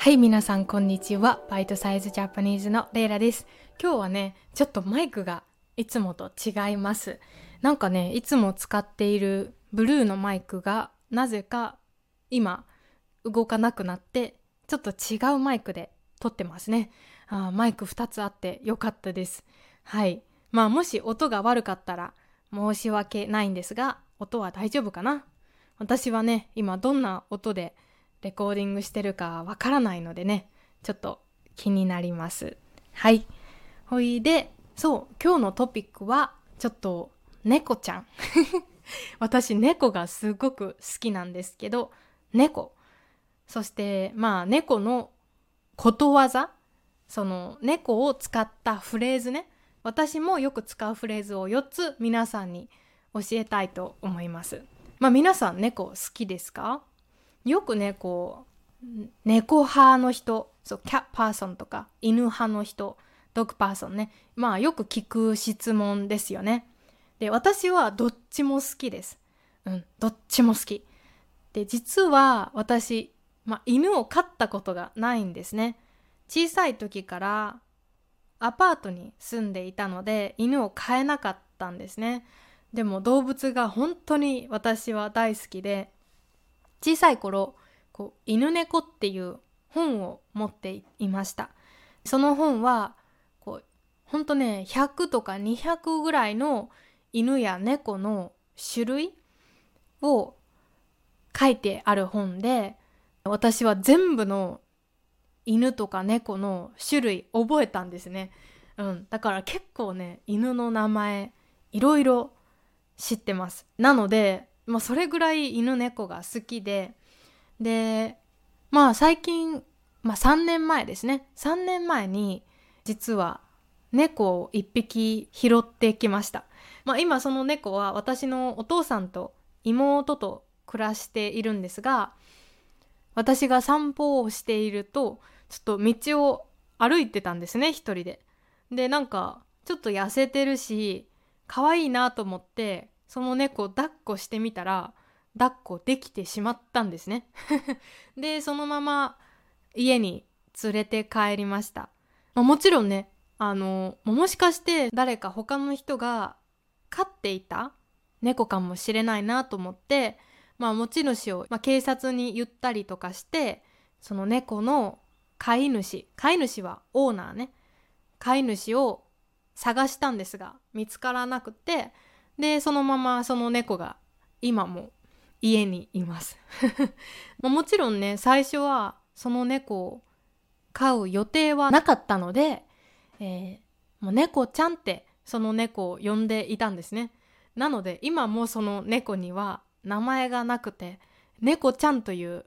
はい、皆さんこんにちは。バイトサイズジャパニーズのレイラです。今日はね、ちょっとマイクがいつもと違います。なんかね、いつも使っているブルーのマイクがなぜか今動かなくなって、ちょっと違うマイクで撮ってますね。あマイク2つあってよかったです。はい。まあもし音が悪かったら申し訳ないんですが、音は大丈夫かな？私はね、今どんな音でレコーディングしてるかわからないのでね、ちょっと気になります。はい。ほいで、そう、今日のトピックは、ちょっと、猫ちゃん。私、猫がすごく好きなんですけど、猫。そして、まあ、猫のことわざその、猫を使ったフレーズね。私もよく使うフレーズを4つ皆さんに教えたいと思います。まあ、皆さん猫好きですか？よくね、こう、猫派の人、そう、キャッパーソンとか、犬派の人、ドッグパーソンね。まあ、よく聞く質問ですよね。で、私はどっちも好きです。うん、どっちも好き。で、実は私、まあ、犬を飼ったことがないんですね。小さい時からアパートに住んでいたので、犬を飼えなかったんですね。でも動物が本当に私は大好きで、小さい頃、こう、犬猫っていう本を持っていました。その本は、こう、ほんとね、100とか200ぐらいの犬や猫の種類を書いてある本で、私は全部の犬とか猫の種類覚えたんですね。うん。だから結構ね、犬の名前、いろいろ知ってます。なので、まあそれぐらい犬猫が好きで、で、まあ最近、まあ3年前ですね。3年前に実は猫を1匹拾ってきました。まあ今その猫は私のお父さんと妹と暮らしているんですが、私が散歩をしていると、ちょっと道を歩いてたんですね、一人で。で、なんか、ちょっと痩せてるし、可愛いなと思って、その猫を抱っこしてみたら、抱っこできてしまったんですね。で、そのまま家に連れて帰りました。まあ、もちろんね、あの、もしかして誰か他の人が飼っていた猫かもしれないなと思って、まあ持ち主を、まあ、警察に言ったりとかして、その猫の飼い主、飼い主はオーナーね、飼い主を探したんですが、見つからなくて、で、そのままその猫が今も家にいます。もちろんね、最初はその猫を飼う予定はなかったので、えー、もう猫ちゃんってその猫を呼んでいたんですね。なので今もその猫には名前がなくて、猫ちゃんという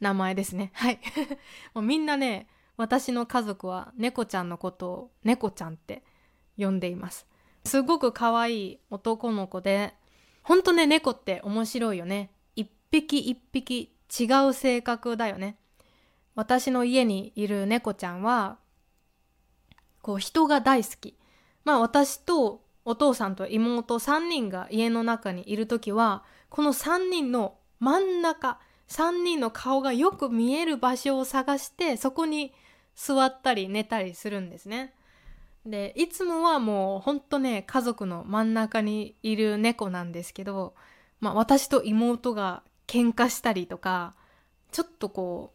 名前ですね。はい。もうみんなね、私の家族は猫ちゃんのことを猫ちゃんって呼んでいます。すごく可愛い男の子で、ほんとね、猫って面白いよね。一匹一匹違う性格だよね。私の家にいる猫ちゃんは、こう人が大好き。まあ私とお父さんと妹3人が家の中にいるときは、この3人の真ん中、3人の顔がよく見える場所を探して、そこに座ったり寝たりするんですね。で、いつもはもうほんとね、家族の真ん中にいる猫なんですけど、まあ私と妹が喧嘩したりとか、ちょっとこ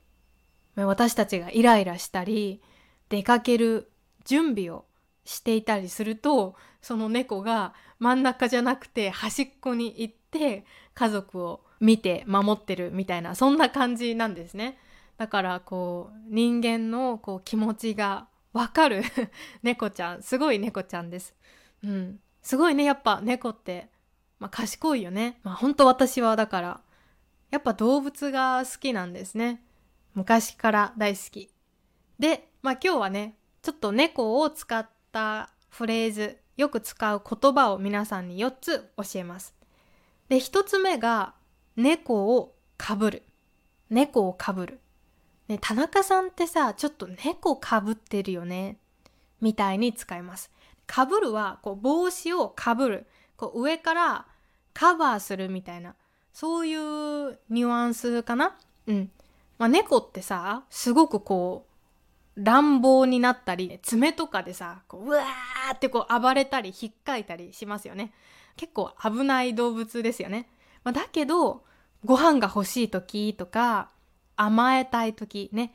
う、私たちがイライラしたり、出かける準備をしていたりすると、その猫が真ん中じゃなくて端っこに行って家族を見て守ってるみたいな、そんな感じなんですね。だからこう、人間のこう気持ちがわかる 猫ちゃん、すごい猫ちゃんです。うん。すごいね、やっぱ猫って、まあ賢いよね。まあ本当私はだから、やっぱ動物が好きなんですね。昔から大好き。で、まあ今日はね、ちょっと猫を使ったフレーズ、よく使う言葉を皆さんに4つ教えます。で、1つ目が、猫をかぶる。猫をかぶる。ね、田中さんってさ、ちょっと猫かぶってるよね。みたいに使います。かぶるは、こう、帽子をかぶる。こう、上からカバーするみたいな。そういうニュアンスかな？うん。まあ、猫ってさすごくこう乱暴になったり爪とかでさこううわーってこう暴れたり引っかいたりしますよね結構危ない動物ですよね、まあ、だけどご飯が欲しい時とか甘えたい時ね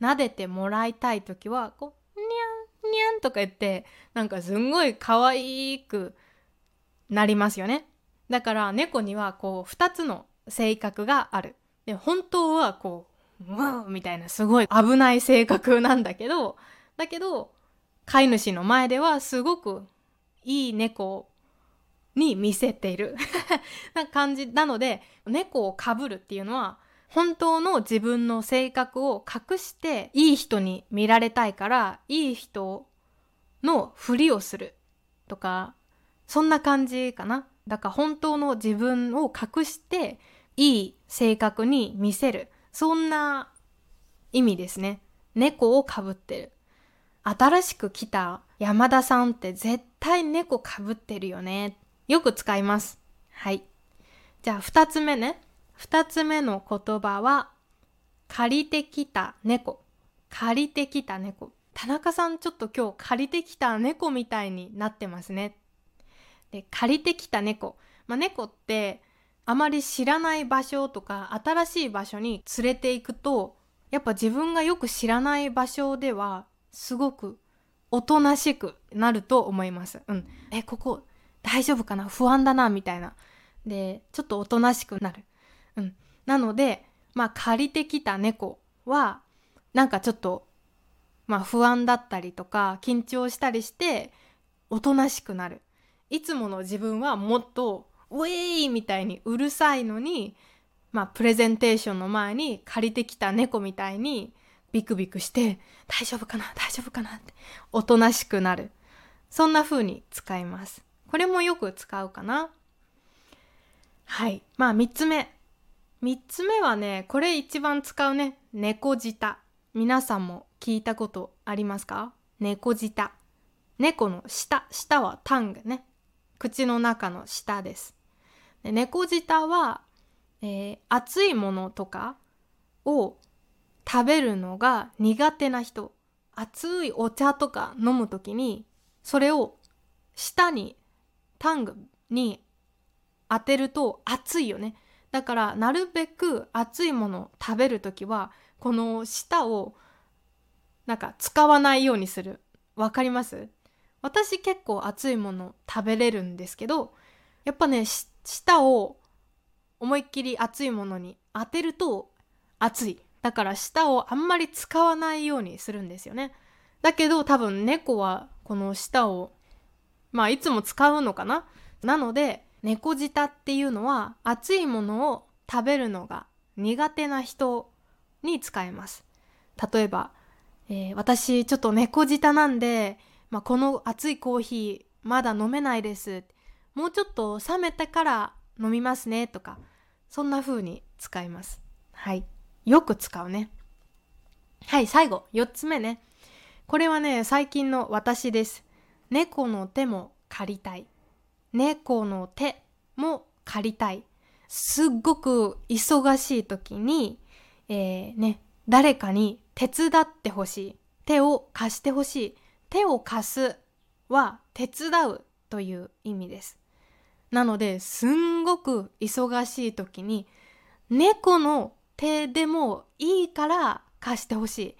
撫でてもらいたい時はこうにゃんにゃんとか言ってなんかすんごい可愛くなりますよね。だから猫にはこう2つの性格がある。で本当はこううわみたいなすごい危ない性格なんだけどだけど飼い主の前ではすごくいい猫に見せている。な感じなので猫をかぶるっていうのは本当の自分の性格を隠していい人に見られたいからいい人のふりをするとかそんな感じかな。だから本当の自分を隠していい性格に見せる。そんな意味ですね。猫をかぶってる。新しく来た山田さんって絶対猫かぶってるよね。よく使います。はい。じゃあ2つ目ね。2つ目の言葉は借りてきた猫借りてきた猫田中さんちょっと今日借りてきた猫みたいになってますねで借りてきた猫、まあ、猫ってあまり知らない場所とか新しい場所に連れていくとやっぱ自分がよく知らない場所ではすごくおとなしくなると思います。うん。え、ここ大丈夫かな？不安だな？みたいな。で、ちょっとおとなしくなる。うん。なので、まあ借りてきた猫はなんかちょっとまあ不安だったりとか緊張したりしておとなしくなる。いつもの自分はもっとウェイみたいにうるさいのに、まあ、プレゼンテーションの前に借りてきた猫みたいにビクビクして大丈夫かな大丈夫かなっておとなしくなる。そんな風に使います。これもよく使うかな。はい。まあ3つ目。3つ目はねこれ一番使うね猫舌。皆さんも聞いたことありますか？猫舌。猫の舌。舌はタングね。口の中の舌です。で猫舌は、えー、熱いものとかを食べるのが苦手な人。熱いお茶とか飲む時にそれを舌にタングに当てると熱いよね。だからなるべく熱いもの食べる時はこの舌をなんか使わないようにする。わかります？私結構熱いもの食べれるんですけどやっぱね舌を思いっきり熱いものに当てると熱い。だから舌をあんまり使わないようにするんですよね。だけど多分猫はこの舌をまあいつも使うのかな？なので猫舌っていうのは熱いものを食べるのが苦手な人に使えます。例えば、えー、私ちょっと猫舌なんで、まあ、この熱いコーヒーまだ飲めないです。もうちょっと冷めてから飲みますねとかそんな風に使います。はい。よく使うね。はい最後。4つ目ね。これはね最近の私です。猫の手も借りたい。猫の手も借りたい。すっごく忙しい時に、えー、ね誰かに手伝ってほしい。手を貸してほしい。手を貸すは手伝うという意味です。なのですんごく忙しい時に猫の手でもいいから貸してほしい。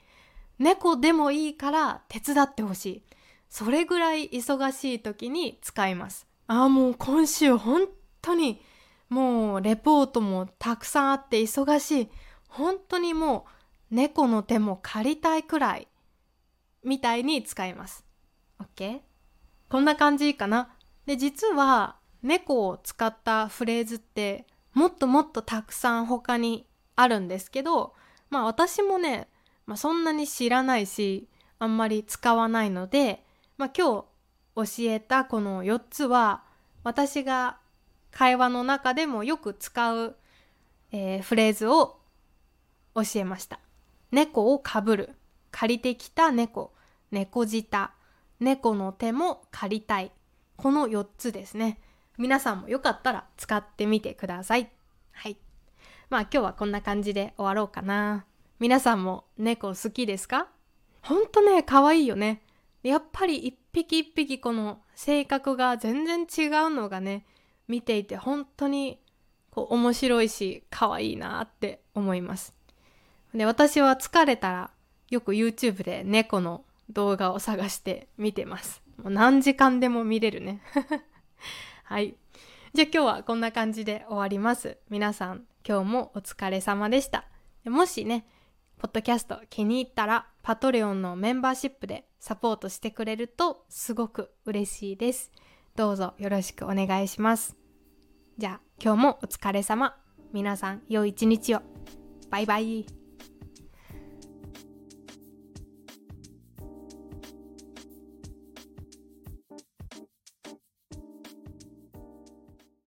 猫でもいいから手伝ってほしい。それぐらい忙しい時に使います。ああもう今週本当にもうレポートもたくさんあって忙しい。本当にもう猫の手も借りたいくらいみたいに使います。OK? こんな感じかな。で実は猫を使ったフレーズってもっともっとたくさん他にあるんですけどまあ私もね、まあ、そんなに知らないしあんまり使わないので、まあ、今日教えたこの4つは私が会話の中でもよく使う、えー、フレーズを教えました。猫をかぶる借りてきた猫猫舌猫の手も借りたいこの4つですね。皆さんもよかったら使ってみてください。はい。まあ今日はこんな感じで終わろうかな。皆さんも猫好きですか？ほんとね可愛いよねやっぱり一匹一匹この性格が全然違うのがね見ていて本当にこう面白いし可愛いなって思います。で私は疲れたらよく YouTube で猫の動画を探して見てます。もう何時間でも見れるね。はい。じゃあ今日はこんな感じで終わります。皆さん今日もお疲れ様でした。もしねポッドキャスト気に入ったらパトレオンのメンバーシップでサポートしてくれるとすごく嬉しいです。どうぞよろしくお願いします。じゃあ今日もお疲れ様。皆さん良い一日を。バイバイ。